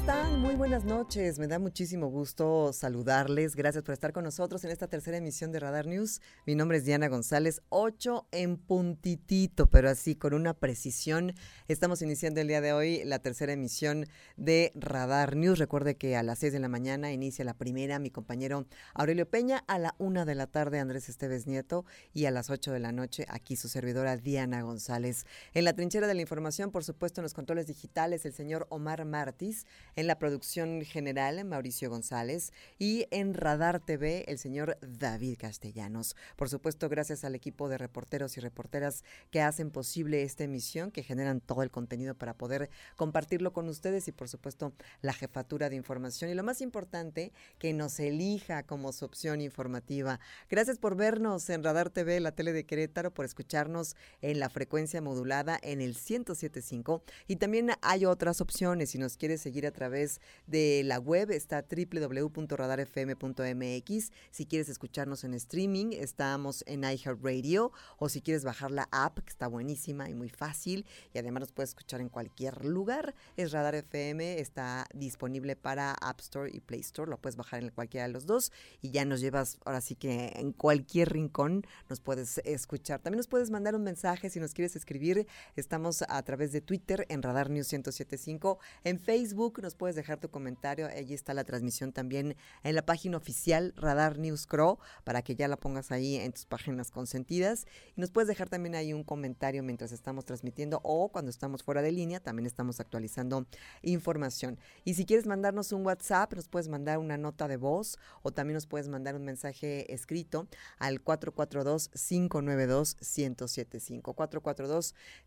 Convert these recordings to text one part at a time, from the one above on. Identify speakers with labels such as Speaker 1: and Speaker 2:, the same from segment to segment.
Speaker 1: están? Muy buenas noches. Me da muchísimo gusto saludarles. Gracias por estar con nosotros en esta tercera emisión de Radar News. Mi nombre es Diana González, 8 en puntitito, pero así con una precisión. Estamos iniciando el día de hoy la tercera emisión de Radar News. Recuerde que a las 6 de la mañana inicia la primera, mi compañero Aurelio Peña, a la 1 de la tarde Andrés Esteves Nieto y a las 8 de la noche aquí su servidora Diana González. En la trinchera de la información, por supuesto, en los controles digitales, el señor Omar Martis en la producción general Mauricio González y en Radar TV el señor David Castellanos. Por supuesto, gracias al equipo de reporteros y reporteras que hacen posible esta emisión, que generan todo el contenido para poder compartirlo con ustedes y por supuesto la jefatura de información y lo más importante, que nos elija como su opción informativa. Gracias por vernos en Radar TV, la tele de Querétaro, por escucharnos en la frecuencia modulada en el 1075 y también hay otras opciones si nos quieres seguir a través de la web, está www.radarfm.mx. Si quieres escucharnos en streaming, estamos en iHeartRadio o si quieres bajar la app, que está buenísima y muy fácil y además nos puedes escuchar en cualquier lugar. Es Radar FM, está disponible para App Store y Play Store, lo puedes bajar en cualquiera de los dos y ya nos llevas, ahora sí que en cualquier rincón nos puedes escuchar. También nos puedes mandar un mensaje si nos quieres escribir. Estamos a través de Twitter en Radar News 1075, en Facebook nos puedes dejar tu comentario. Allí está la transmisión también en la página oficial Radar News Crow para que ya la pongas ahí en tus páginas consentidas. Y nos puedes dejar también ahí un comentario mientras estamos transmitiendo o cuando estamos fuera de línea, también estamos actualizando información. Y si quieres mandarnos un WhatsApp, nos puedes mandar una nota de voz o también nos puedes mandar un mensaje escrito al 442-592-1075.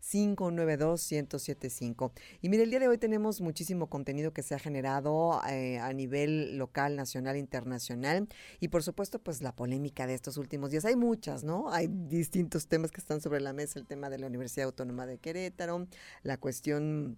Speaker 1: 442-592-1075. Y mire, el día de hoy tenemos muchísimo contenido que se ha generado eh, a nivel local, nacional, internacional y por supuesto pues la polémica de estos últimos días. Hay muchas, ¿no? Hay distintos temas que están sobre la mesa, el tema de la Universidad Autónoma de Querétaro, la cuestión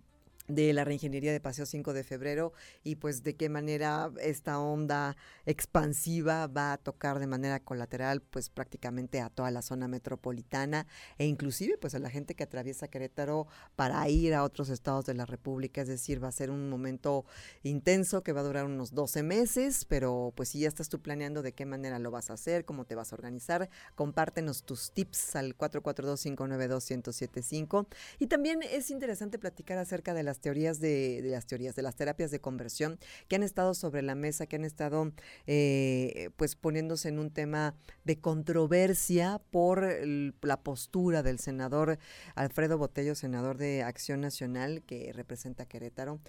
Speaker 1: de la reingeniería de Paseo 5 de febrero y pues de qué manera esta onda expansiva va a tocar de manera colateral pues prácticamente a toda la zona metropolitana e inclusive pues a la gente que atraviesa Querétaro para ir a otros estados de la República, es decir, va a ser un momento intenso que va a durar unos 12 meses, pero pues si ya estás tú planeando de qué manera lo vas a hacer, cómo te vas a organizar, compártenos tus tips al 442-592-1075 y también es interesante platicar acerca de las teorías de, las teorías, de las terapias de conversión que han estado sobre la mesa, que han estado eh, pues poniéndose en un tema de controversia por la postura del senador Alfredo Botello, senador de Acción Nacional que representa Querétaro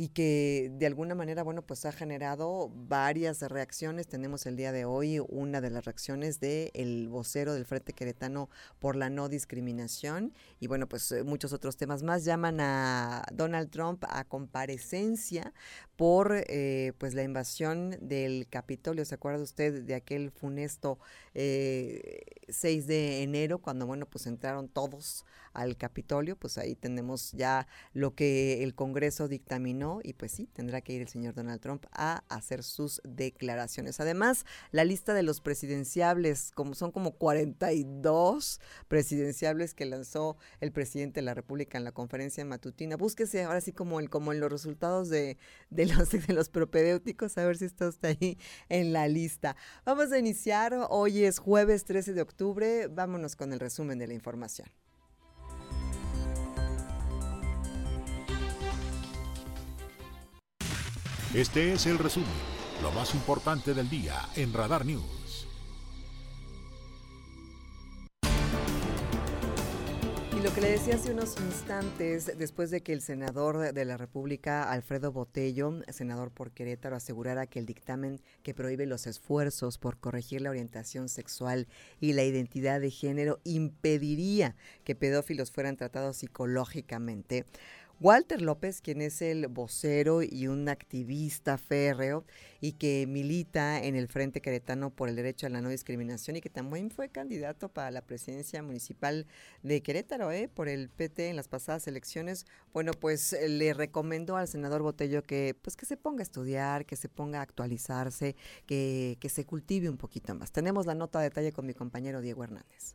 Speaker 1: y que de alguna manera, bueno, pues ha generado varias reacciones. Tenemos el día de hoy una de las reacciones del el vocero del Frente Queretano por la no discriminación y bueno, pues eh, muchos otros temas más llaman a Donald Trump a comparecencia por eh, pues la invasión del Capitolio. ¿Se acuerda usted de aquel funesto eh, 6 de enero cuando, bueno, pues entraron todos al Capitolio? Pues ahí tenemos ya lo que el Congreso dictaminó y pues sí, tendrá que ir el señor Donald Trump a hacer sus declaraciones. Además, la lista de los presidenciables, como son como 42 presidenciables que lanzó el presidente de la República en la conferencia matutina. Búsquese ahora sí como, el, como en los resultados de, de los, de los propedéuticos, a ver si está usted ahí en la lista. Vamos a iniciar, hoy es jueves 13 de octubre, vámonos con el resumen de la información.
Speaker 2: Este es el resumen, lo más importante del día en Radar News.
Speaker 1: Y lo que le decía hace unos instantes, después de que el senador de la República, Alfredo Botello, senador por Querétaro, asegurara que el dictamen que prohíbe los esfuerzos por corregir la orientación sexual y la identidad de género impediría que pedófilos fueran tratados psicológicamente, Walter López, quien es el vocero y un activista férreo y que milita en el Frente Queretano por el derecho a la no discriminación y que también fue candidato para la presidencia municipal de Querétaro, ¿eh? por el PT en las pasadas elecciones, bueno, pues le recomendó al senador Botello que pues que se ponga a estudiar, que se ponga a actualizarse, que, que se cultive un poquito más. Tenemos la nota de detalle con mi compañero Diego Hernández.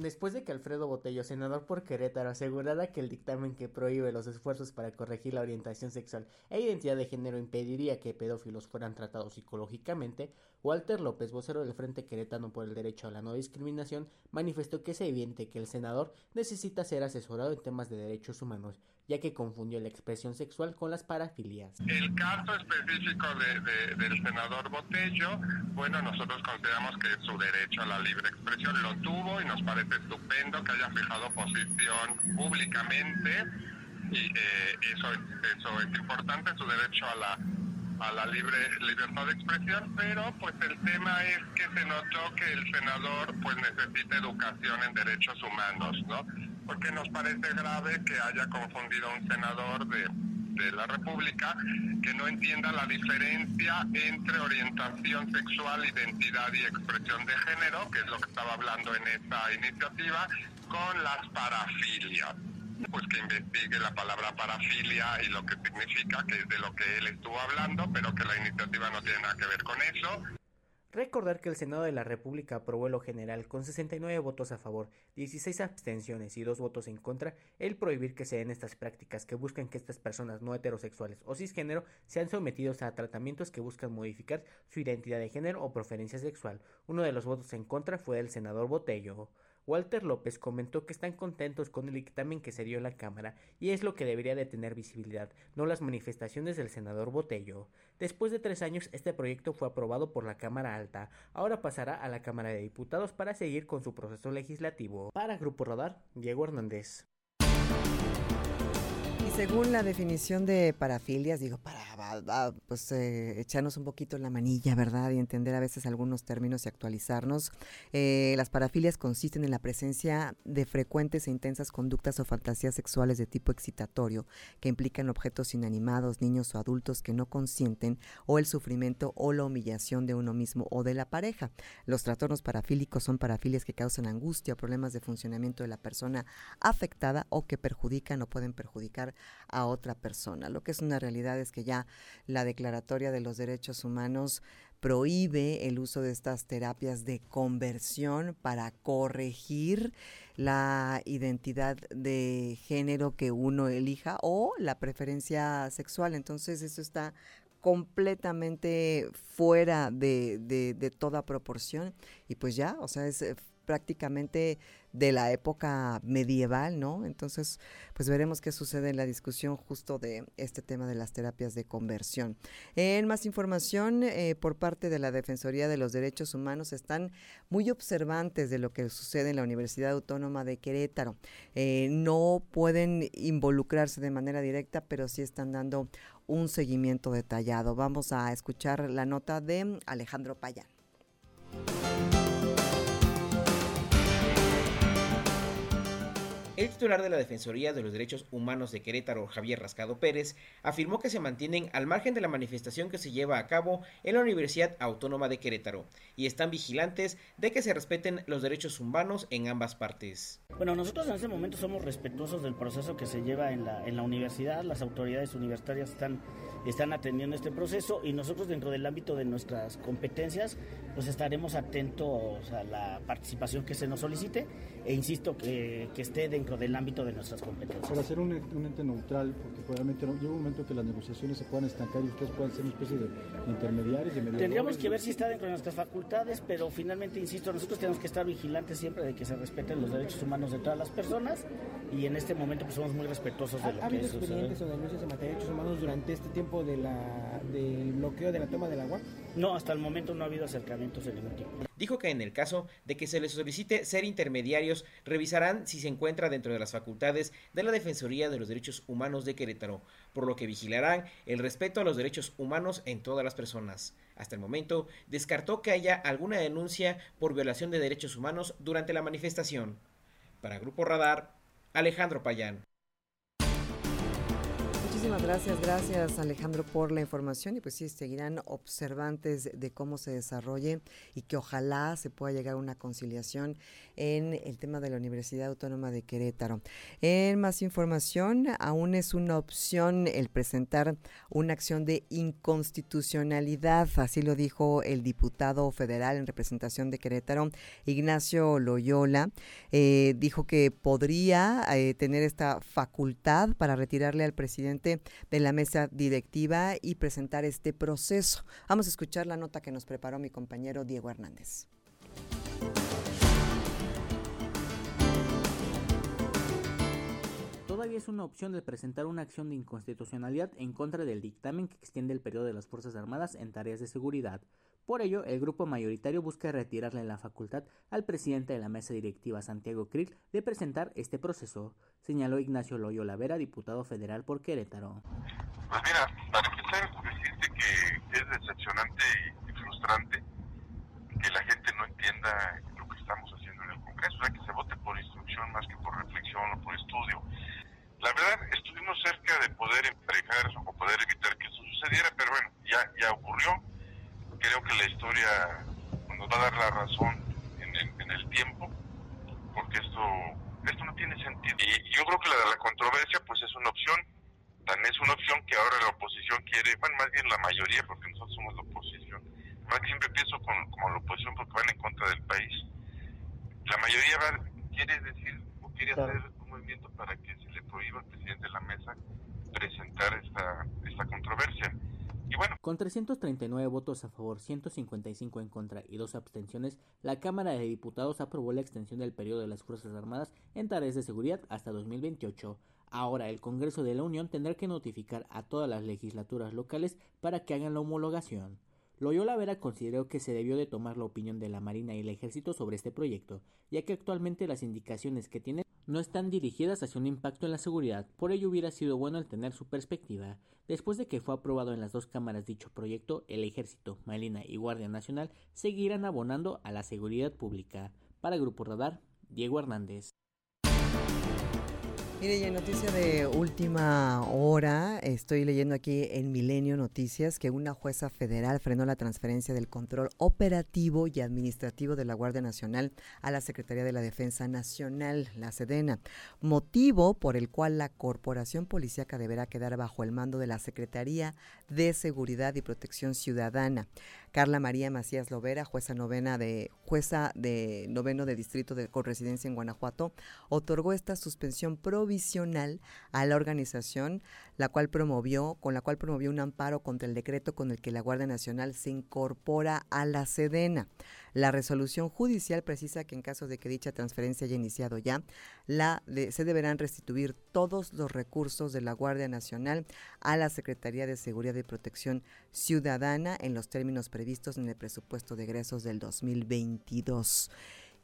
Speaker 3: Después de que Alfredo Botello, senador por Querétaro, asegurara que el dictamen que prohíbe los esfuerzos para corregir la orientación sexual e identidad de género impediría que pedófilos fueran tratados psicológicamente, Walter López, vocero del Frente Querétaro por el Derecho a la No Discriminación, manifestó que es evidente que el senador necesita ser asesorado en temas de derechos humanos, ya que confundió la expresión sexual con las parafilias.
Speaker 4: El caso específico del senador Botello, bueno, nosotros consideramos que su derecho a la libre expresión lo tuvo y nos parece estupendo que haya fijado posición públicamente y eh, eso, eso es importante, su derecho a la a la libre libertad de expresión, pero pues el tema es que se notó que el senador pues necesita educación en derechos humanos, ¿no? Porque nos parece grave que haya confundido a un senador de, de la República que no entienda la diferencia entre orientación sexual, identidad y expresión de género, que es lo que estaba hablando en esta iniciativa, con las parafilias pues que investigue la palabra parafilia y lo que significa, que es de lo que él estuvo hablando, pero que la iniciativa no tiene nada que ver con eso.
Speaker 3: Recordar que el Senado de la República aprobó lo general con 69 votos a favor, 16 abstenciones y 2 votos en contra el prohibir que se den estas prácticas que buscan que estas personas no heterosexuales o cisgénero sean sometidos a tratamientos que buscan modificar su identidad de género o preferencia sexual. Uno de los votos en contra fue del senador Botello. Walter López comentó que están contentos con el dictamen que se dio en la Cámara y es lo que debería de tener visibilidad, no las manifestaciones del senador Botello. Después de tres años, este proyecto fue aprobado por la Cámara Alta. Ahora pasará a la Cámara de Diputados para seguir con su proceso legislativo. Para Grupo Radar, Diego Hernández
Speaker 1: según la definición de parafilias, digo, para pues eh, echarnos un poquito la manilla, ¿verdad? Y entender a veces algunos términos y actualizarnos. Eh, las parafilias consisten en la presencia de frecuentes e intensas conductas o fantasías sexuales de tipo excitatorio que implican objetos inanimados, niños o adultos que no consienten o el sufrimiento o la humillación de uno mismo o de la pareja. Los trastornos parafílicos son parafilias que causan angustia o problemas de funcionamiento de la persona afectada o que perjudican o pueden perjudicar a otra persona. Lo que es una realidad es que ya la Declaratoria de los Derechos Humanos prohíbe el uso de estas terapias de conversión para corregir la identidad de género que uno elija o la preferencia sexual. Entonces eso está completamente fuera de, de, toda proporción y pues ya, o sea, es prácticamente de la época medieval, ¿no? Entonces, pues veremos qué sucede en la discusión justo de este tema de las terapias de conversión. En más información, eh, por parte de la Defensoría de los Derechos Humanos, están muy observantes de lo que sucede en la Universidad Autónoma de Querétaro. Eh, no pueden involucrarse de manera directa, pero sí están dando un seguimiento detallado. Vamos a escuchar la nota de Alejandro Payán.
Speaker 5: El titular de la Defensoría de los Derechos Humanos de Querétaro, Javier Rascado Pérez, afirmó que se mantienen al margen de la manifestación que se lleva a cabo en la Universidad Autónoma de Querétaro y están vigilantes de que se respeten los derechos humanos en ambas partes.
Speaker 6: Bueno, nosotros en este momento somos respetuosos del proceso que se lleva en la, en la universidad, las autoridades universitarias están, están atendiendo este proceso y nosotros dentro del ámbito de nuestras competencias pues estaremos atentos a la participación que se nos solicite e insisto que, que esté dentro del ámbito de nuestras competencias.
Speaker 7: Para ser un, ente neutral, porque probablemente llega un momento que las negociaciones se puedan estancar y ustedes puedan ser una especie de intermediarios. De
Speaker 6: Tendríamos que ver si está dentro de nuestras facultades, pero finalmente, insisto, nosotros tenemos que estar vigilantes siempre de que se respeten los derechos humanos de todas las personas y en este momento pues somos muy respetuosos de lo
Speaker 8: ¿Ha, habido expedientes o denuncias en materia de derechos humanos durante este tiempo de la, del bloqueo de la toma del agua?
Speaker 6: No, hasta el momento no ha habido acercamientos de ningún tipo.
Speaker 5: Dijo que en el caso de que se les solicite ser intermediarios, revisarán si se encuentra dentro de las facultades de la Defensoría de los Derechos Humanos de Querétaro, por lo que vigilarán el respeto a los derechos humanos en todas las personas. Hasta el momento, descartó que haya alguna denuncia por violación de derechos humanos durante la manifestación. Para Grupo Radar, Alejandro Payán.
Speaker 1: Muchísimas gracias, gracias Alejandro por la información y pues sí, seguirán observantes de cómo se desarrolle y que ojalá se pueda llegar a una conciliación en el tema de la Universidad Autónoma de Querétaro. En más información, aún es una opción el presentar una acción de inconstitucionalidad, así lo dijo el diputado federal en representación de Querétaro, Ignacio Loyola, eh, dijo que podría eh, tener esta facultad para retirarle al presidente de la mesa directiva y presentar este proceso. Vamos a escuchar la nota que nos preparó mi compañero Diego Hernández.
Speaker 3: todavía es una opción de presentar una acción de inconstitucionalidad en contra del dictamen que extiende el periodo de las Fuerzas Armadas en tareas de seguridad. Por ello, el grupo mayoritario busca retirarle la facultad al presidente de la mesa directiva Santiago Krill de presentar este proceso, señaló Ignacio Loyola Vera, diputado federal por Querétaro.
Speaker 4: Pues mira, para empezar, decirte que es decepcionante y frustrante que la gente no entienda lo que estamos haciendo en el Congreso, o sea, que se vote por instrucción más que por reflexión o por estudio. La verdad, estuvimos cerca de poder emparejar o poder evitar que eso sucediera, pero bueno, ya, ya ocurrió. Creo que la historia nos va a dar la razón en el, en el tiempo, porque esto, esto no tiene sentido. Y yo creo que la, la controversia pues es una opción, también es una opción que ahora la oposición quiere, bueno, más bien la mayoría, porque nosotros somos la oposición. Que siempre pienso con, como la oposición porque van en contra del país. La mayoría va, quiere decir o quiere hacer un movimiento para que se le prohíba al presidente de la mesa presentar esta, esta controversia. Y bueno,
Speaker 3: Con 339 votos a favor, 155 en contra y dos abstenciones, la Cámara de Diputados aprobó la extensión del periodo de las Fuerzas Armadas en tareas de seguridad hasta 2028. Ahora el Congreso de la Unión tendrá que notificar a todas las legislaturas locales para que hagan la homologación. Loyola Vera consideró que se debió de tomar la opinión de la Marina y el Ejército sobre este proyecto, ya que actualmente las indicaciones que tienen no están dirigidas hacia un impacto en la seguridad, por ello hubiera sido bueno el tener su perspectiva. Después de que fue aprobado en las dos cámaras dicho proyecto, el Ejército, Marina y Guardia Nacional seguirán abonando a la seguridad pública. Para Grupo Radar, Diego Hernández.
Speaker 1: Mire, y en noticia de última hora, estoy leyendo aquí en Milenio Noticias que una jueza federal frenó la transferencia del control operativo y administrativo de la Guardia Nacional a la Secretaría de la Defensa Nacional, la Sedena, motivo por el cual la Corporación Policíaca deberá quedar bajo el mando de la Secretaría de Seguridad y Protección Ciudadana. Carla María Macías Lovera, jueza novena de jueza de noveno de distrito de con residencia en Guanajuato, otorgó esta suspensión provisional a la organización, la cual promovió, con la cual promovió un amparo contra el decreto con el que la Guardia Nacional se incorpora a la Sedena. La resolución judicial precisa que en caso de que dicha transferencia haya iniciado ya, la se deberán restituir todos los recursos de la Guardia Nacional a la Secretaría de Seguridad y Protección Ciudadana en los términos previstos en el presupuesto de egresos del 2022.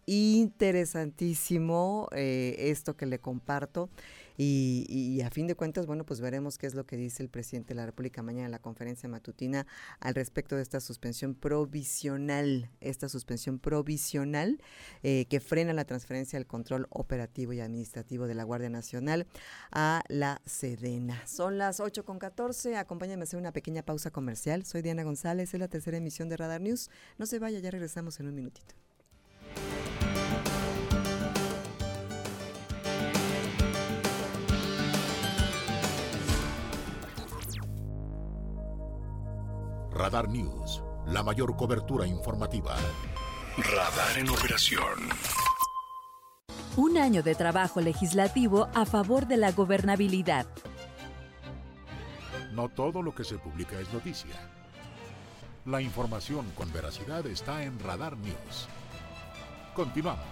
Speaker 1: Interesantísimo eh, esto que le comparto y, a fin de cuentas, bueno, pues veremos qué es lo que dice el presidente de la República mañana en la conferencia matutina al respecto de esta suspensión provisional, esta suspensión provisional eh, que frena la transferencia del control operativo y administrativo de la Guardia Nacional a la Sedena. Son las 8 con 14, acompáñame a hacer una pequeña pausa comercial. Soy Diana González, es la tercera emisión de Radar News. No se vaya, ya regresamos en un minutito.
Speaker 2: Radar News, la mayor cobertura informativa.
Speaker 9: Radar en operación.
Speaker 10: Un año de trabajo legislativo a favor de la gobernabilidad.
Speaker 2: No todo lo que se publica es noticia. La información con veracidad está en Radar News. Continuamos.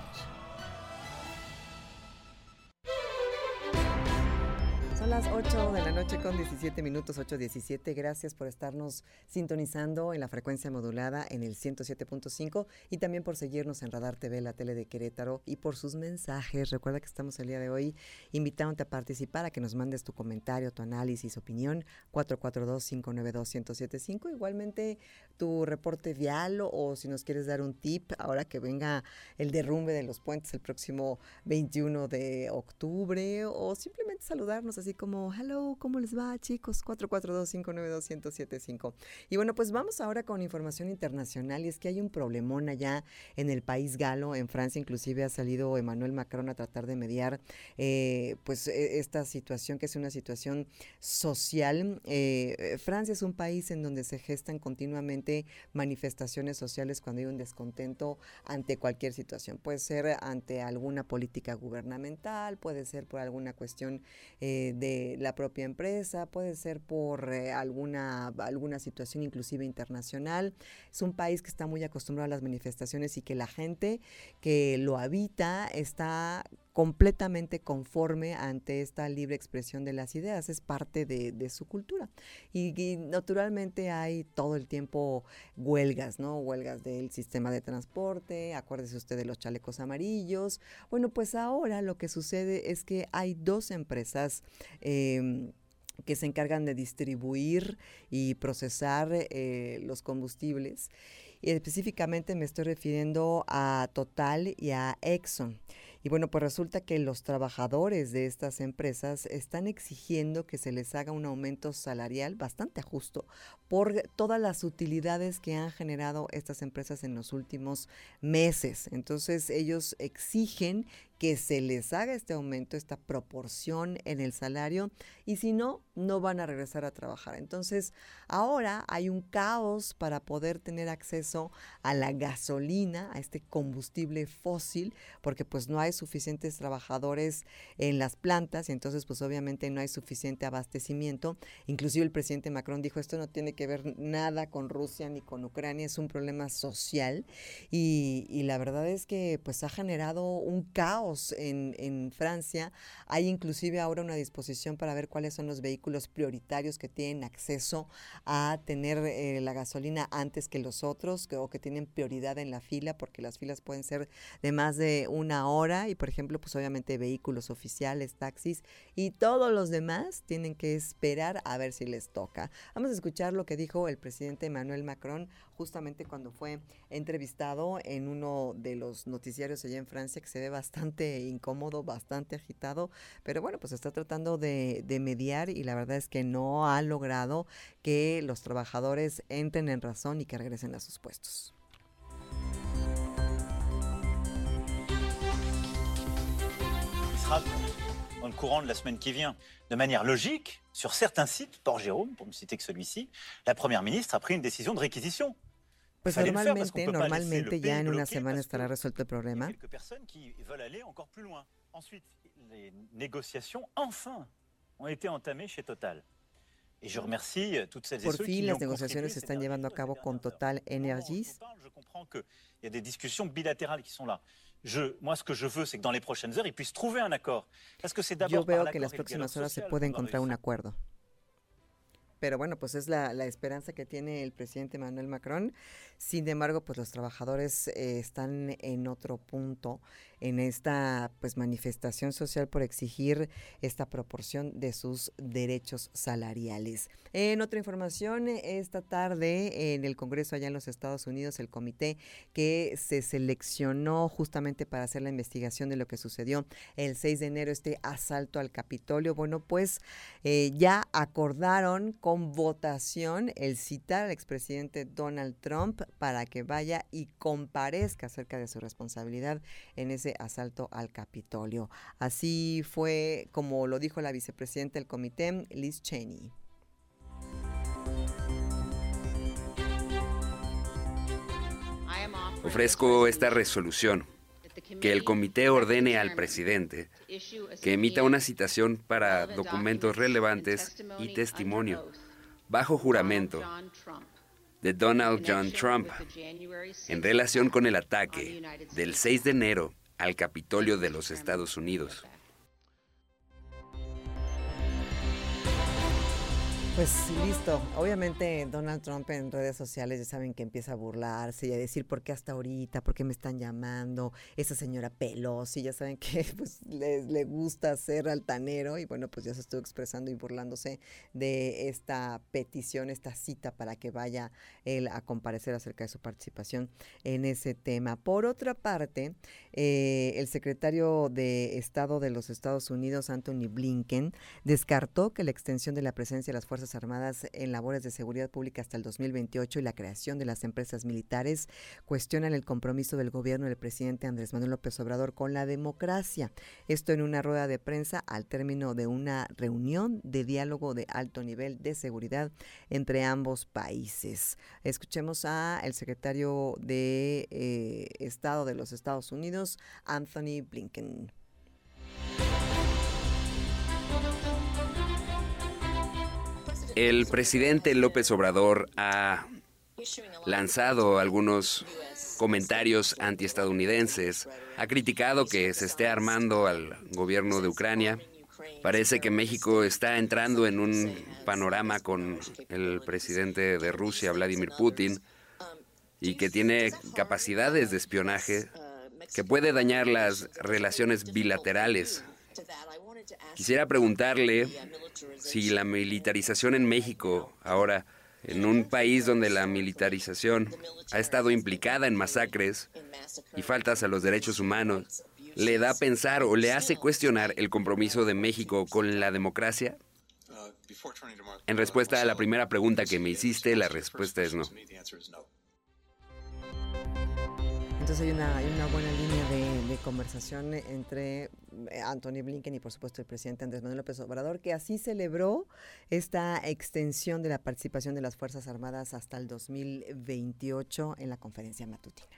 Speaker 1: Son las 8 de la noche con 17 minutos, 8.17. Gracias por estarnos sintonizando en la frecuencia modulada en el 107.5 y también por seguirnos en Radar TV, la tele de Querétaro y por sus mensajes. Recuerda que estamos el día de hoy invitándote a participar, a que nos mandes tu comentario, tu análisis, opinión, 442-592-1075. Igualmente tu reporte vial o, si nos quieres dar un tip ahora que venga el derrumbe de los puentes el próximo 21 de octubre o simplemente saludarnos así como, hello, ¿cómo les va chicos? 442-592-1075. Y bueno, pues vamos ahora con información internacional y es que hay un problemón allá en el país galo, en Francia inclusive ha salido Emmanuel Macron a tratar de mediar eh, pues e, esta situación que es una situación social. Eh, Francia es un país en donde se gestan continuamente manifestaciones sociales cuando hay un descontento ante cualquier situación. Puede ser ante alguna política gubernamental, puede ser por alguna cuestión eh, de la propia empresa, puede ser por eh, alguna, alguna situación inclusive internacional. Es un país que está muy acostumbrado a las manifestaciones y que la gente que lo habita está completamente conforme ante esta libre expresión de las ideas, es parte de, su cultura. Y, naturalmente hay todo el tiempo huelgas, ¿no? Huelgas del sistema de transporte, acuérdese usted de los chalecos amarillos. Bueno, pues ahora lo que sucede es que hay dos empresas. Em, que se encargan de distribuir y procesar eh, los combustibles. Y específicamente me estoy refiriendo a Total y a Exxon. Y bueno, pues resulta que los trabajadores de estas empresas están exigiendo que se les haga un aumento salarial bastante justo por todas las utilidades que han generado estas empresas en los últimos meses. Entonces ellos exigen que se les haga este aumento, esta proporción en el salario y si no, no van a regresar a trabajar. Entonces, ahora hay un caos para poder tener acceso a la gasolina, a este combustible fósil, porque pues no hay suficientes trabajadores en las plantas y entonces pues obviamente no hay suficiente abastecimiento. Inclusive el presidente Macron dijo, esto no tiene que ver nada con Rusia ni con Ucrania, es un problema social y, y la verdad es que pues ha generado un caos en, Francia. Hay inclusive ahora una disposición para ver cuáles son los vehículos prioritarios que tienen acceso a tener eh, la gasolina antes que los otros o que tienen prioridad en la fila porque las filas pueden ser de más de una hora y por ejemplo pues obviamente vehículos oficiales, taxis y todos los demás tienen que esperar a ver si les toca. Vamos a escuchar lo que dijo el presidente Emmanuel Macron justamente cuando fue entrevistado en uno de los noticiarios allá en Francia que se ve bastante incómodo, bastante agitado, pero bueno, pues está tratando de, de mediar y la verdad es que no ha logrado que los trabajadores entren en razón y que regresen a sus puestos.
Speaker 11: dans le courant de la semaine qui vient. De manière logique, sur certains sites, Port-Jérôme, pour ne citer que celui-ci, la Première ministre a pris une décision de réquisition.
Speaker 1: Pues normalmente, normalmente ya en una semana estará resuelto el problema.
Speaker 11: Quelques personnes qui veulent aller encore plus loin. Ensuite, les négociations, enfin, ont été entamées chez Total. Et je remercie toutes celles et
Speaker 1: Por
Speaker 11: ceux
Speaker 1: fin
Speaker 11: qui
Speaker 1: las negociaciones se están llevando a cabo con. Total Energies.
Speaker 11: en parle, je comprends qu'il y a des discussions bilatérales qui sont là. Je, moi, ce que je veux, c'est que dans les prochaines heures, ils puissent trouver un accord. Parce que c'est
Speaker 1: Yo
Speaker 11: d'abord
Speaker 1: veo que las próximas horas se puede encontrar un acuerdo. Pero bueno, pues es la, la esperanza que tiene el presidente Manuel Macron. Sin embargo, pues los trabajadores eh, están en otro punto en esta pues manifestación social por exigir esta proporción de sus derechos salariales. En otra información, esta tarde en el Congreso allá en los Estados Unidos, el comité que se seleccionó justamente para hacer la investigación de lo que sucedió el 6 de enero, este asalto al Capitolio, bueno, pues eh, ya acordaron con votación el citar al expresidente Donald Trump para que vaya y comparezca acerca de su responsabilidad en ese asalto al Capitolio. Así fue como lo dijo la vicepresidenta del comité, Liz Cheney.
Speaker 12: Ofrezco esta resolución, que el comité ordene al presidente que emita una citación para documentos relevantes y testimonio bajo juramento de Donald John Trump en relación con el ataque del 6 de enero al Capitolio de los Estados Unidos.
Speaker 1: Pues listo. Obviamente Donald Trump en redes sociales ya saben que empieza a burlarse y a decir por qué hasta ahorita, por qué me están llamando, esa señora Pelosi, ya saben que pues le, gusta ser altanero y bueno, pues ya se estuvo expresando y burlándose de esta petición, esta cita para que vaya él a comparecer acerca de su participación en ese tema. Por otra parte, eh, el secretario de Estado de los Estados Unidos, Anthony Blinken, descartó que la extensión de la presencia de las Fuerzas Armadas en labores de seguridad pública hasta el 2028 y la creación de las empresas militares cuestionan el compromiso del gobierno del presidente Andrés Manuel López Obrador con la democracia. Esto en una rueda de prensa al término de una reunión de diálogo de alto nivel de seguridad entre ambos países. Escuchemos a el secretario de eh, Estado de los Estados Unidos, Anthony Blinken.
Speaker 12: El presidente López Obrador ha lanzado algunos comentarios antiestadounidenses, ha criticado que se esté armando al gobierno de Ucrania. Parece que México está entrando en un panorama con el presidente de Rusia, Vladimir Putin, y que tiene capacidades de espionaje que puede dañar las relaciones bilaterales Quisiera preguntarle si la militarización en México, ahora en un país donde la militarización ha estado implicada en masacres y faltas a los derechos humanos, le da a pensar o le hace cuestionar el compromiso de México con la democracia? En respuesta a la primera pregunta que me hiciste, la respuesta es no.
Speaker 1: Entonces hay una, buena línea de, de, conversación entre eh, Anthony Blinken y por supuesto el presidente Andrés Manuel López Obrador, que así celebró esta extensión de la participación de las Fuerzas Armadas hasta el 2028 en la conferencia matutina.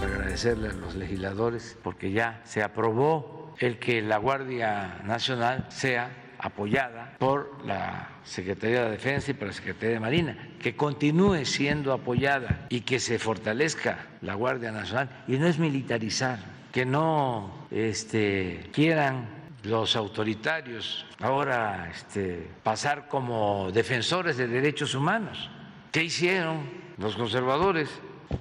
Speaker 13: Agradecerle a los legisladores porque ya se aprobó el que la Guardia Nacional sea apoyada por la Secretaría de Defensa y por la Secretaría de Marina, que continúe siendo apoyada y que se fortalezca la Guardia Nacional y no es militarizar, que no este, quieran los autoritarios ahora este, pasar como defensores de derechos humanos. ¿Qué hicieron los conservadores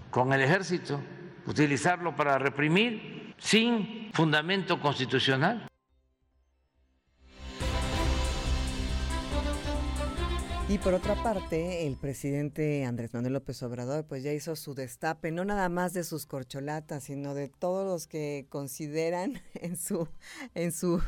Speaker 13: con el ejército? Utilizarlo para reprimir sin fundamento constitucional.
Speaker 1: Y por otra parte, el presidente Andrés Manuel López Obrador pues ya hizo su destape, no nada más de sus corcholatas, sino de todos los que consideran en su en su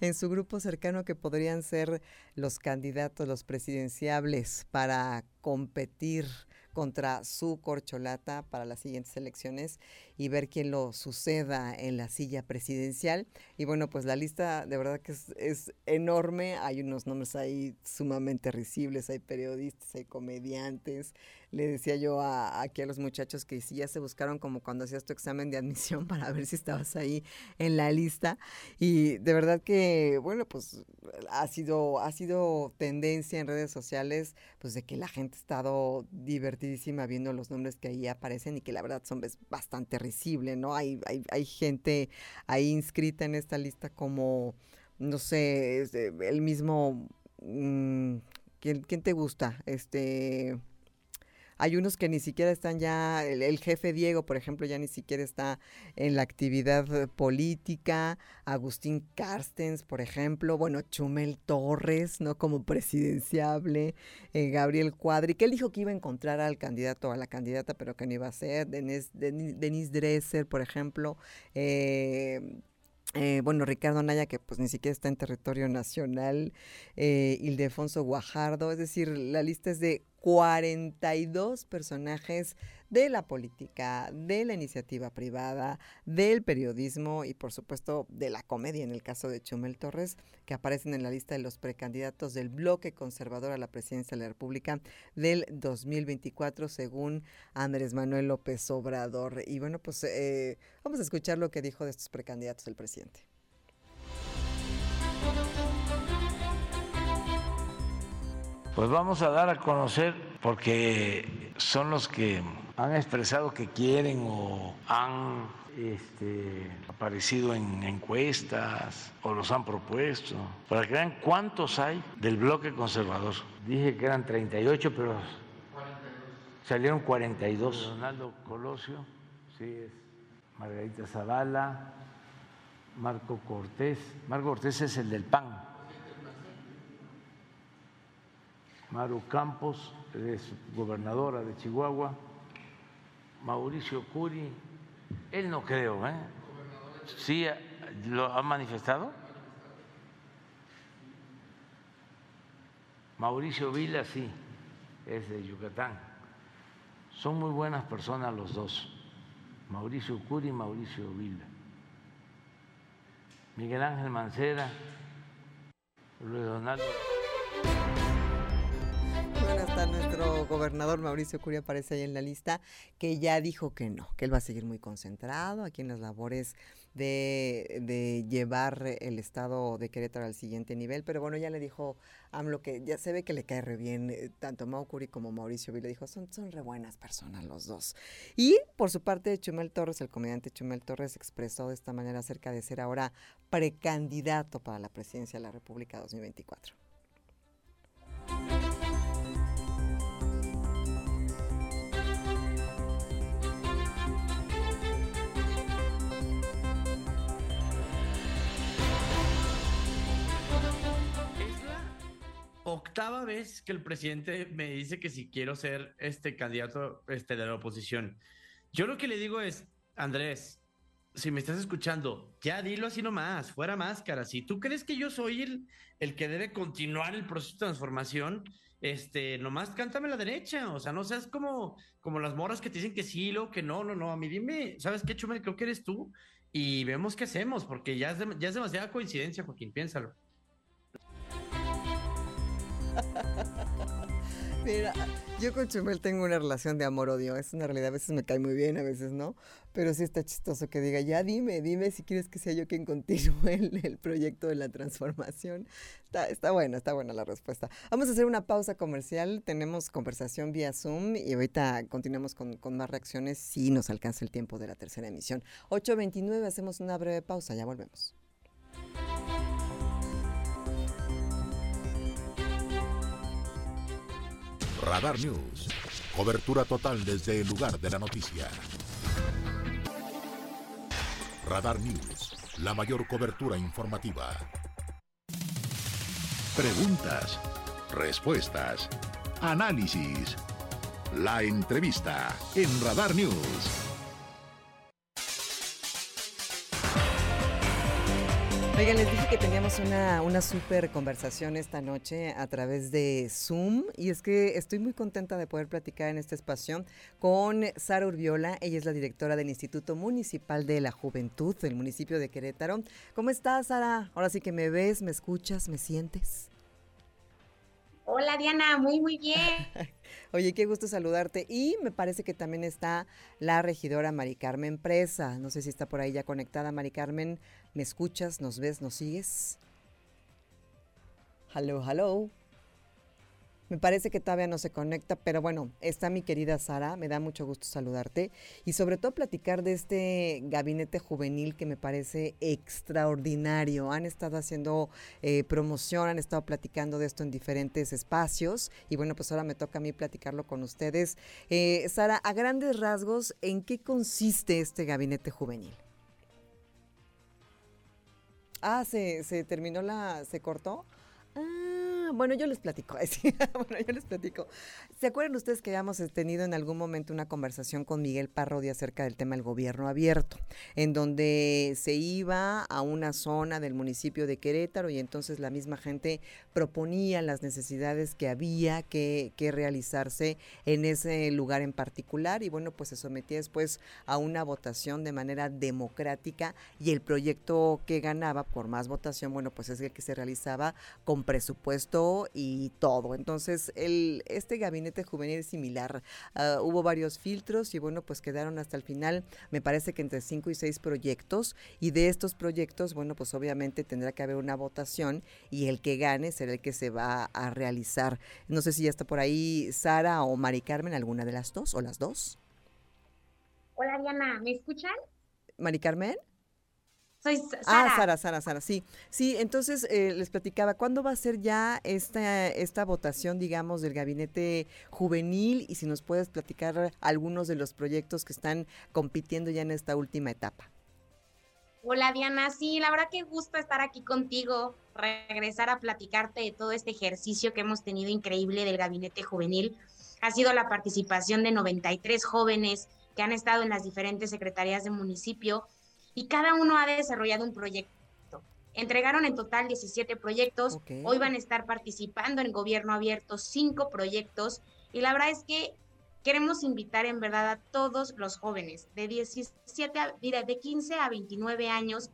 Speaker 1: en su grupo cercano que podrían ser los candidatos, los presidenciables para competir contra su corcholata para las siguientes elecciones y ver quién lo suceda en la silla presidencial. Y bueno, pues la lista de verdad que es, es enorme. Hay unos nombres ahí sumamente risibles, hay periodistas, hay comediantes, le decía yo a, aquí a los muchachos que si ya se buscaron como cuando hacías tu examen de admisión para ver si estabas ahí en la lista. Y de verdad que, bueno, pues ha sido, ha sido tendencia en redes sociales, pues de que la gente ha estado divertidísima viendo los nombres que ahí aparecen y que la verdad son bastante risibles, ¿no? Hay, hay, hay gente ahí inscrita en esta lista como, no sé, el mismo... Mmm, ¿quién, ¿Quién te gusta? Este hay unos que ni siquiera están ya, el, jefe Diego, por ejemplo, ya ni siquiera está en la actividad eh, política. Agustín Carstens, por ejemplo. Bueno, Chumel Torres, ¿no? Como presidenciable. Eh, Gabriel Cuadri, que él dijo que iba a encontrar al candidato a la candidata, pero que no iba a ser. Denise, Denise Dresser, por ejemplo. Eh, bueno, Ricardo Anaya, que pues ni siquiera está en territorio nacional, Ildefonso Guajardo, es decir, la lista es de 42 personajes de la política, de la iniciativa privada, del periodismo y por supuesto de la comedia en el caso de Chumel Torres, que aparecen en la lista de los precandidatos del bloque conservador a la presidencia de la República del 2024 según Andrés Manuel López Obrador. Y bueno, pues eh, vamos a escuchar lo que dijo de estos precandidatos el presidente.
Speaker 13: Pues vamos a dar a conocer, porque son los que han expresado que quieren o han este, aparecido en encuestas o los han propuesto, para que vean cuántos hay del bloque conservador. Dije que eran 38, pero salieron 42. Donaldo Colosio, sí, es Margarita Zavala, Marco Cortés. Marco Cortés es el del PAN. Maru Campos, es gobernadora de Chihuahua. Mauricio Curi, él no creo, ¿eh? Sí, lo ha manifestado. Mauricio Vila, sí, es de Yucatán. Son muy buenas personas los dos, Mauricio Curi y Mauricio Vila. Miguel Ángel Mancera, Luis Donaldo.
Speaker 1: Bueno, está nuestro gobernador Mauricio Curia, aparece ahí en la lista, que ya dijo que no, que él va a seguir muy concentrado aquí en las labores de, llevar el estado de Querétaro al siguiente nivel. Pero bueno, ya le dijo AMLO que ya se ve que le cae re bien eh, tanto Mau Curi como Mauricio le Dijo, son, son re buenas personas los dos. Y por su parte, Chumel Torres, el comediante Chumel Torres, expresó de esta manera acerca de ser ahora precandidato para la presidencia de la República 2024.
Speaker 14: Octava vez que el presidente me dice que si quiero ser este candidato este, de la oposición. Yo lo que le digo es, Andrés, si me estás escuchando, ya dilo así nomás, fuera máscara. Si tú crees que yo soy el, el que debe continuar el proceso de transformación, este, nomás cántame la derecha, o sea, no seas como, como las moras que te dicen que sí, lo que no, no, no, a mí dime, ¿sabes qué, Chumel? Creo que eres tú y vemos qué hacemos, porque ya es, ya es demasiada coincidencia, Joaquín, piénsalo.
Speaker 1: Mira, yo con Chumel tengo una relación de amor-odio. Es una realidad, a veces me cae muy bien, a veces no. Pero sí está chistoso que diga, ya dime, dime si quieres que sea yo quien continúe el, el proyecto de la transformación. Está, está buena, está buena la respuesta. Vamos a hacer una pausa comercial. Tenemos conversación vía Zoom y ahorita continuamos con, con más reacciones si nos alcanza el tiempo de la tercera emisión. 8.29, hacemos una breve pausa, ya volvemos.
Speaker 2: Radar News. Cobertura total desde el lugar de la noticia. Radar News. La mayor cobertura informativa. Preguntas. Respuestas. Análisis. La entrevista en Radar News.
Speaker 1: Oigan, les dije que teníamos una, una súper conversación esta noche a través de Zoom y es que estoy muy contenta de poder platicar en este espacio con Sara Urbiola. Ella es la directora del Instituto Municipal de la Juventud del municipio de Querétaro. ¿Cómo estás, Sara? Ahora sí que me ves, me escuchas, me sientes.
Speaker 15: Hola, Diana, muy, muy bien.
Speaker 1: Oye, qué gusto saludarte. Y me parece que también está la regidora Mari Carmen Presa. No sé si está por ahí ya conectada, Mari Carmen. ¿Me escuchas? ¿Nos ves? ¿Nos sigues? Hello, hello. Me parece que todavía no se conecta, pero bueno, está mi querida Sara, me da mucho gusto saludarte y sobre todo platicar de este gabinete juvenil que me parece extraordinario. Han estado haciendo eh, promoción, han estado platicando de esto en diferentes espacios y bueno, pues ahora me toca a mí platicarlo con ustedes. Eh, Sara, a grandes rasgos, ¿en qué consiste este gabinete juvenil? Ah, se, se terminó la, se cortó. Ah, bueno, yo les platico. bueno, yo les platico. ¿Se acuerdan ustedes que habíamos tenido en algún momento una conversación con Miguel Parrodi acerca del tema del gobierno abierto, en donde se iba a una zona del municipio de Querétaro y entonces la misma gente proponía las necesidades que había que, que realizarse en ese lugar en particular y bueno, pues se sometía después a una votación de manera democrática y el proyecto que ganaba por más votación, bueno, pues es el que se realizaba con presupuesto y todo. Entonces, el, este gabinete juvenil es similar. Uh, hubo varios filtros y bueno, pues quedaron hasta el final, me parece que entre cinco y seis proyectos. Y de estos proyectos, bueno, pues obviamente tendrá que haber una votación y el que gane será el que se va a realizar. No sé si ya está por ahí Sara o Mari Carmen, alguna de las dos o las dos.
Speaker 15: Hola Diana, ¿me escuchan?
Speaker 1: Mari Carmen.
Speaker 15: Soy Sara.
Speaker 1: Ah, Sara, Sara, Sara, sí. Sí, entonces eh, les platicaba, ¿cuándo va a ser ya esta, esta votación, digamos, del gabinete juvenil? Y si nos puedes platicar algunos de los proyectos que están compitiendo ya en esta última etapa.
Speaker 15: Hola Diana, sí, la verdad que gusto estar aquí contigo, regresar a platicarte de todo este ejercicio que hemos tenido increíble del gabinete juvenil. Ha sido la participación de 93 jóvenes que han estado en las diferentes secretarías de municipio y cada uno ha desarrollado un proyecto. Entregaron en total 17 proyectos, hoy van a estar participando en gobierno abierto cinco proyectos y la verdad es que queremos invitar en verdad a todos los jóvenes de 17 a, de 15 a 29 años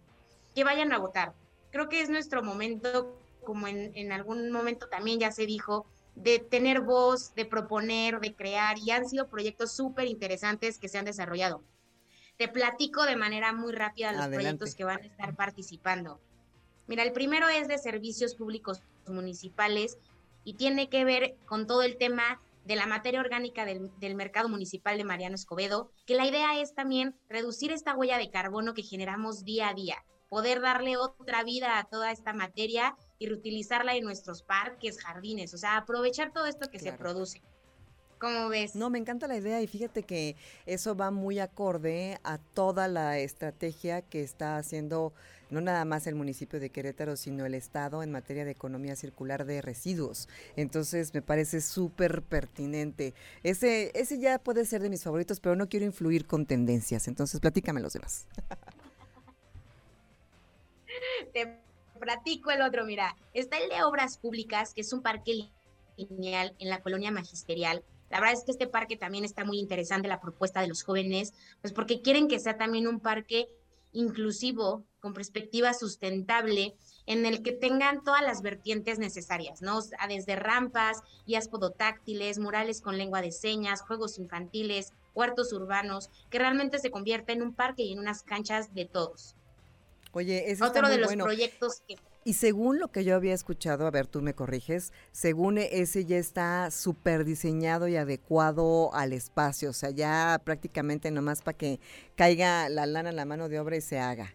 Speaker 15: que vayan a votar. Creo que es nuestro momento, como en, en algún momento también ya se dijo, de tener voz, de proponer, de crear, y han sido proyectos súper interesantes que se han desarrollado. Te platico de manera muy rápida los proyectos que van a estar participando. Mira, el primero es de servicios públicos municipales y tiene que ver con todo el tema de la materia orgánica del, del, mercado municipal de Mariano Escobedo, que la idea es también reducir esta huella de carbono que generamos día a día, poder darle otra vida a toda esta materia y reutilizarla en nuestros parques, jardines, o sea, aprovechar todo esto que se produce. ¿Cómo ves?
Speaker 1: No, me encanta la idea y fíjate que eso va muy acorde a toda la estrategia que está haciendo no nada más el municipio de Querétaro, sino el Estado en materia de economía circular de residuos. Entonces me parece súper pertinente. Ese, ese ya puede ser de mis favoritos, pero no quiero influir con tendencias. Entonces platícame los demás.
Speaker 15: Te platico el otro, mira. Está el de Obras Públicas, que es un parque lineal en la colonia magisterial la verdad es que este parque también está muy interesante, la propuesta de los jóvenes, pues porque quieren que sea también un parque inclusivo, con perspectiva sustentable, en el que tengan todas las vertientes necesarias, ¿no? desde rampas, guías podotáctiles, murales con lengua de señas, juegos infantiles, huertos urbanos, que realmente se convierta en un parque y en unas canchas de todos.
Speaker 1: Oye, ese
Speaker 15: Otro
Speaker 1: está muy
Speaker 15: de los
Speaker 1: bueno.
Speaker 15: proyectos que
Speaker 1: Y según lo que yo había escuchado, a ver, tú me corriges, según ese ya está súper diseñado y adecuado al espacio, o sea, ya prácticamente nomás para que caiga la lana en la mano de obra y se haga.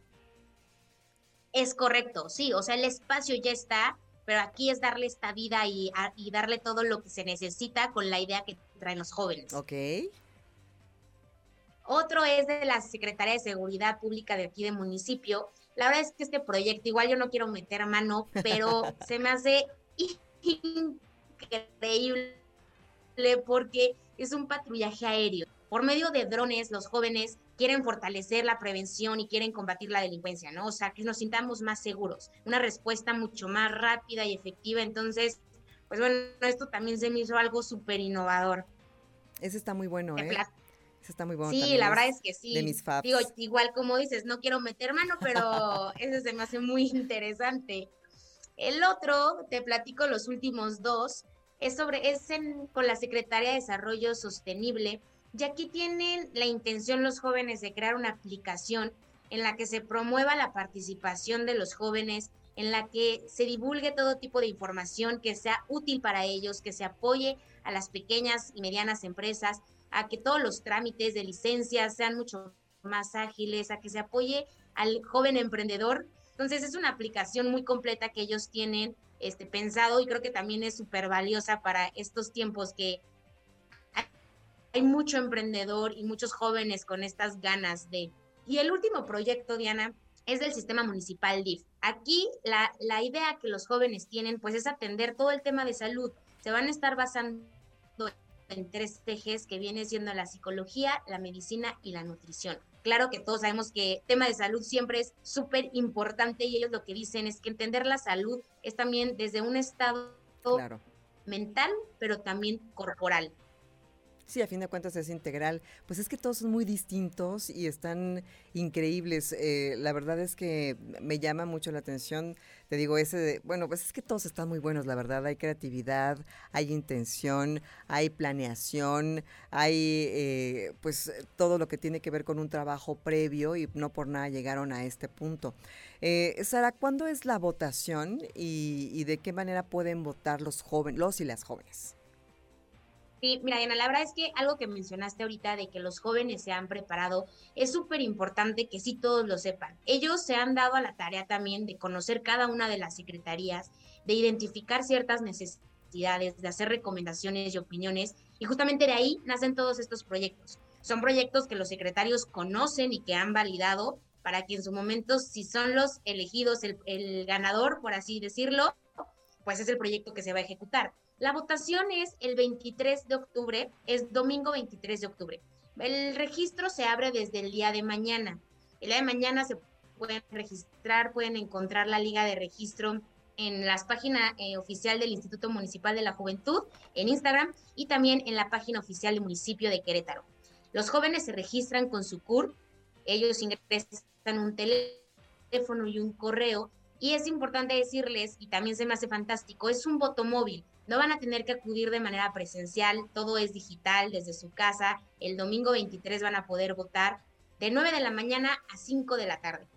Speaker 15: Es correcto, sí, o sea, el espacio ya está, pero aquí es darle esta vida y, a- y darle todo lo que se necesita con la idea que traen los jóvenes.
Speaker 1: Ok.
Speaker 15: Otro es de la Secretaría de Seguridad Pública de aquí de municipio. La verdad es que este proyecto, igual yo no quiero meter mano, pero se me hace increíble porque es un patrullaje aéreo. Por medio de drones, los jóvenes quieren fortalecer la prevención y quieren combatir la delincuencia, ¿no? O sea, que nos sintamos más seguros, una respuesta mucho más rápida y efectiva. Entonces, pues bueno, esto también se me hizo algo súper innovador.
Speaker 1: Ese está muy bueno, ¿eh? Ese está muy bueno.
Speaker 15: Sí, la verdad es que sí.
Speaker 1: De mis.
Speaker 15: Digo, igual como dices, no quiero meter mano, pero ese se me hace muy interesante. El otro, te platico los últimos dos, es sobre, es en- con la Secretaría de Desarrollo Sostenible, y aquí tienen la intención los jóvenes de crear una aplicación en la que se promueva la participación de los jóvenes, en la que se divulgue todo tipo de información que sea útil para ellos, que se apoye a las pequeñas y medianas empresas, a que todos los trámites de licencias sean mucho más ágiles, a que se apoye al joven emprendedor. Entonces es una aplicación muy completa que ellos tienen este, pensado y creo que también es súper valiosa para estos tiempos que hay- mucho emprendedor y muchos jóvenes con estas ganas de... Y el último proyecto, Diana, es del sistema municipal DIF. Aquí la, la idea que los jóvenes tienen pues es atender todo el tema de salud. Se van a estar basando en tres ejes que viene siendo la psicología, la medicina y la nutrición. Claro que todos sabemos que el tema de salud siempre es súper importante y ellos lo que dicen es que entender la salud es también desde un estado
Speaker 1: Claro.
Speaker 15: mental, pero también corporal.
Speaker 1: Sí, a fin de cuentas es integral. Pues es que todos son muy distintos y están increíbles. Eh, la verdad es que me llama mucho la atención. Te digo, ese, de- bueno, pues es que todos están muy buenos, la verdad. Hay creatividad, hay intención, hay planeación, hay eh, pues todo lo que tiene que ver con un trabajo previo y no por nada llegaron a este punto. Eh, Sara, ¿cuándo es la votación y, y de qué manera pueden votar los jóvenes, los y las jóvenes?
Speaker 15: Sí, mira, Diana, la verdad es que algo que mencionaste ahorita de que los jóvenes se han preparado, es súper importante que sí todos lo sepan. Ellos se han dado a la tarea también de conocer cada una de las secretarías, de identificar ciertas necesidades, de hacer recomendaciones y opiniones, y justamente de ahí nacen todos estos proyectos. Son proyectos que los secretarios conocen y que han validado para que en su momento, si son los elegidos, el, el ganador, por así decirlo, pues es el proyecto que se va a ejecutar. La votación es el 23 de octubre, es domingo 23 de octubre. El registro se abre desde el día de mañana. El día de mañana se pueden registrar, pueden encontrar la liga de registro en las páginas eh, oficial del Instituto Municipal de la Juventud, en Instagram y también en la página oficial del municipio de Querétaro. Los jóvenes se registran con su CUR, ellos ingresan un teléfono y un correo y es importante decirles, y también se me hace fantástico, es un voto móvil. No van a tener que acudir de manera presencial, todo es digital desde su casa. El domingo 23 van a poder votar de 9 de la mañana a 5 de la tarde.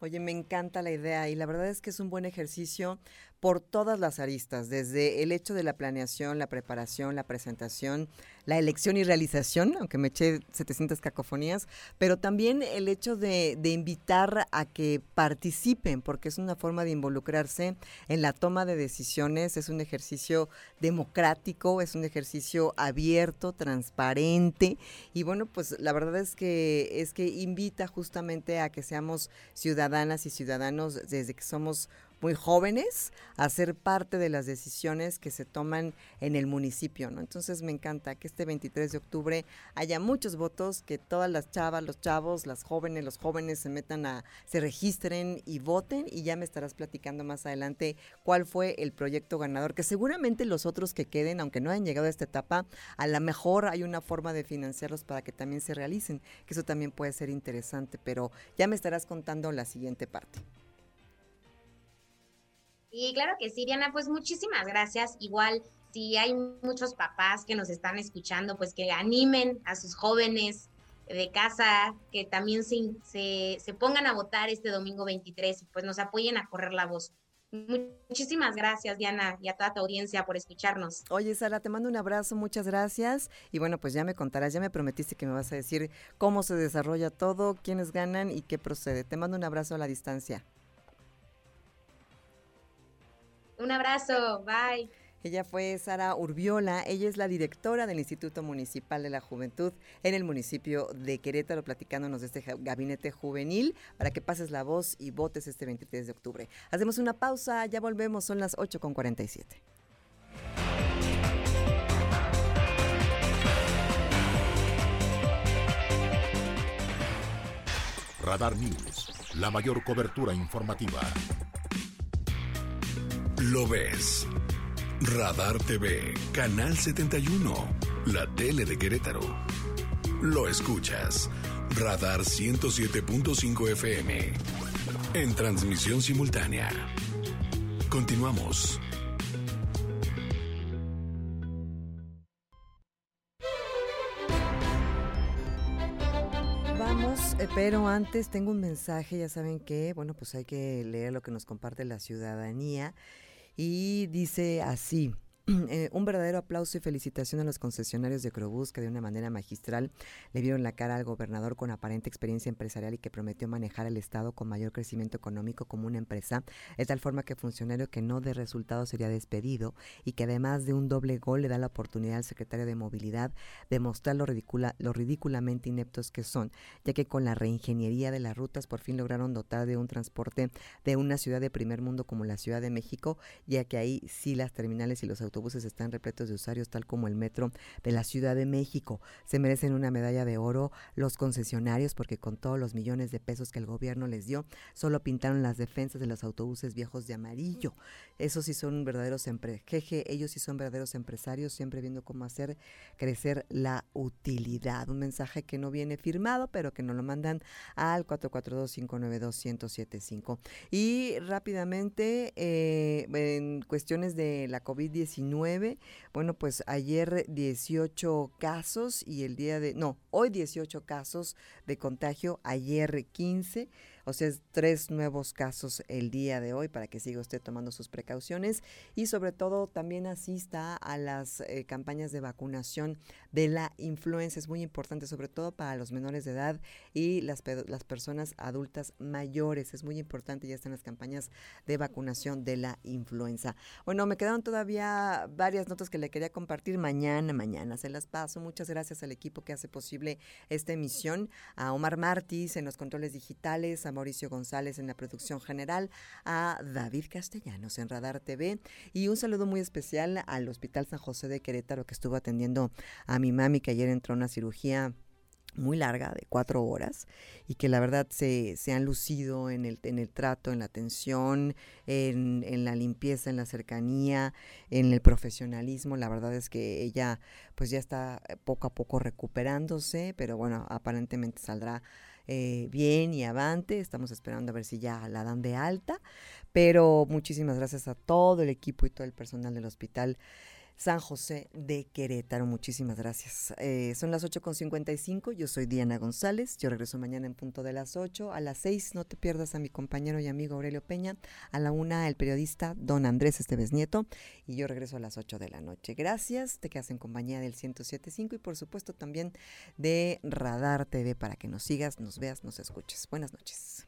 Speaker 1: Oye, me encanta la idea y la verdad es que es un buen ejercicio por todas las aristas, desde el hecho de la planeación, la preparación, la presentación, la elección y realización, aunque me eché 700 cacofonías, pero también el hecho de, de, invitar a que participen, porque es una forma de involucrarse en la toma de decisiones, es un ejercicio democrático, es un ejercicio abierto, transparente, y bueno, pues la verdad es que, es que invita justamente a que seamos ciudadanas y ciudadanos desde que somos muy jóvenes a ser parte de las decisiones que se toman en el municipio. Entonces me encanta que este 23 de octubre haya muchos votos, que todas las chavas, los chavos, las jóvenes, los jóvenes se metan a, se registren y voten y ya me estarás platicando más adelante cuál fue el proyecto ganador, que seguramente los otros que queden, aunque no hayan llegado a esta etapa, a lo mejor hay una forma de financiarlos para que también se realicen, que eso también puede ser interesante, pero ya me estarás contando la siguiente parte.
Speaker 15: Y claro que sí, Diana, pues muchísimas gracias. Igual, si hay muchos papás que nos están escuchando, pues que animen a sus jóvenes de casa, que también se, se, se pongan a votar este domingo 23 y pues nos apoyen a correr la voz. Muchísimas gracias, Diana, y a toda tu audiencia por escucharnos.
Speaker 1: Oye, Sara, te mando un abrazo, muchas gracias. Y bueno, pues ya me contarás, ya me prometiste que me vas a decir cómo se desarrolla todo, quiénes ganan y qué procede. Te mando un abrazo a la distancia.
Speaker 15: Un abrazo, bye.
Speaker 1: Ella fue Sara Urbiola, ella es la directora del Instituto Municipal de la Juventud en el municipio de Querétaro, platicándonos de este gabinete juvenil para que pases la voz y votes este 23 de octubre. Hacemos una pausa, ya volvemos, son las 8.47.
Speaker 2: Radar News, la mayor cobertura informativa.
Speaker 9: Lo ves. Radar TV, Canal 71, la tele de Querétaro. Lo escuchas. Radar 107.5 FM. En transmisión simultánea. Continuamos.
Speaker 1: Vamos, eh, pero antes tengo un mensaje, ya saben que, bueno, pues hay que leer lo que nos comparte la ciudadanía y dice así. Eh, un verdadero aplauso y felicitación a los concesionarios de Crobús que de una manera magistral le vieron la cara al gobernador con aparente experiencia empresarial y que prometió manejar el Estado con mayor crecimiento económico como una empresa, de tal forma que funcionario que no dé resultados sería despedido y que además de un doble gol le da la oportunidad al secretario de Movilidad de mostrar lo, ridícula, lo ridículamente ineptos que son, ya que con la reingeniería de las rutas por fin lograron dotar de un transporte de una ciudad de primer mundo como la Ciudad de México, ya que ahí sí las terminales y los autobuses están repletos de usuarios, tal como el metro de la Ciudad de México. Se merecen una medalla de oro los concesionarios porque con todos los millones de pesos que el gobierno les dio, solo pintaron las defensas de los autobuses viejos de amarillo. Esos sí son verdaderos jeje, ellos sí son verdaderos empresarios, siempre viendo cómo hacer crecer la utilidad. Un mensaje que no viene firmado, pero que nos lo mandan al 442-592-1075. Y rápidamente, eh, en cuestiones de la COVID-19, bueno, pues ayer 18 casos y el día de, no, hoy 18 casos de contagio, ayer 15 O sea, tres nuevos casos el día de hoy para que siga usted tomando sus precauciones y sobre todo también asista a las eh, campañas de vacunación de la influenza. Es muy importante, sobre todo para los menores de edad y las, las personas adultas mayores. Es muy importante, ya están las campañas de vacunación de la influenza. Bueno, me quedaron todavía varias notas que le quería compartir mañana, mañana se las paso. Muchas gracias al equipo que hace posible esta emisión, a Omar Martis en los controles digitales, Mauricio González en la producción general, a David Castellanos en Radar TV y un saludo muy especial al Hospital San José de Querétaro que estuvo atendiendo a mi mami que ayer entró a una cirugía muy larga, de cuatro horas, y que la verdad se, se han lucido en el, en el trato, en la atención, en, en, la limpieza, en la cercanía, en el profesionalismo. La verdad es que ella pues ya está poco a poco recuperándose, pero bueno, aparentemente saldrá eh, bien y avante. Estamos esperando a ver si ya la dan de alta. Pero muchísimas gracias a todo el equipo y todo el personal del hospital. San José de Querétaro. Muchísimas gracias. Eh, son las 8.55, yo soy Diana González, yo regreso mañana en punto de las 8. A las 6 no te pierdas a mi compañero y amigo Aurelio Peña, a la 1 el periodista don Andrés Esteves Nieto y yo regreso a las 8 de la noche. Gracias, te quedas en compañía del 107.5 y por supuesto también de Radar TV para que nos sigas, nos veas, nos escuches. Buenas noches.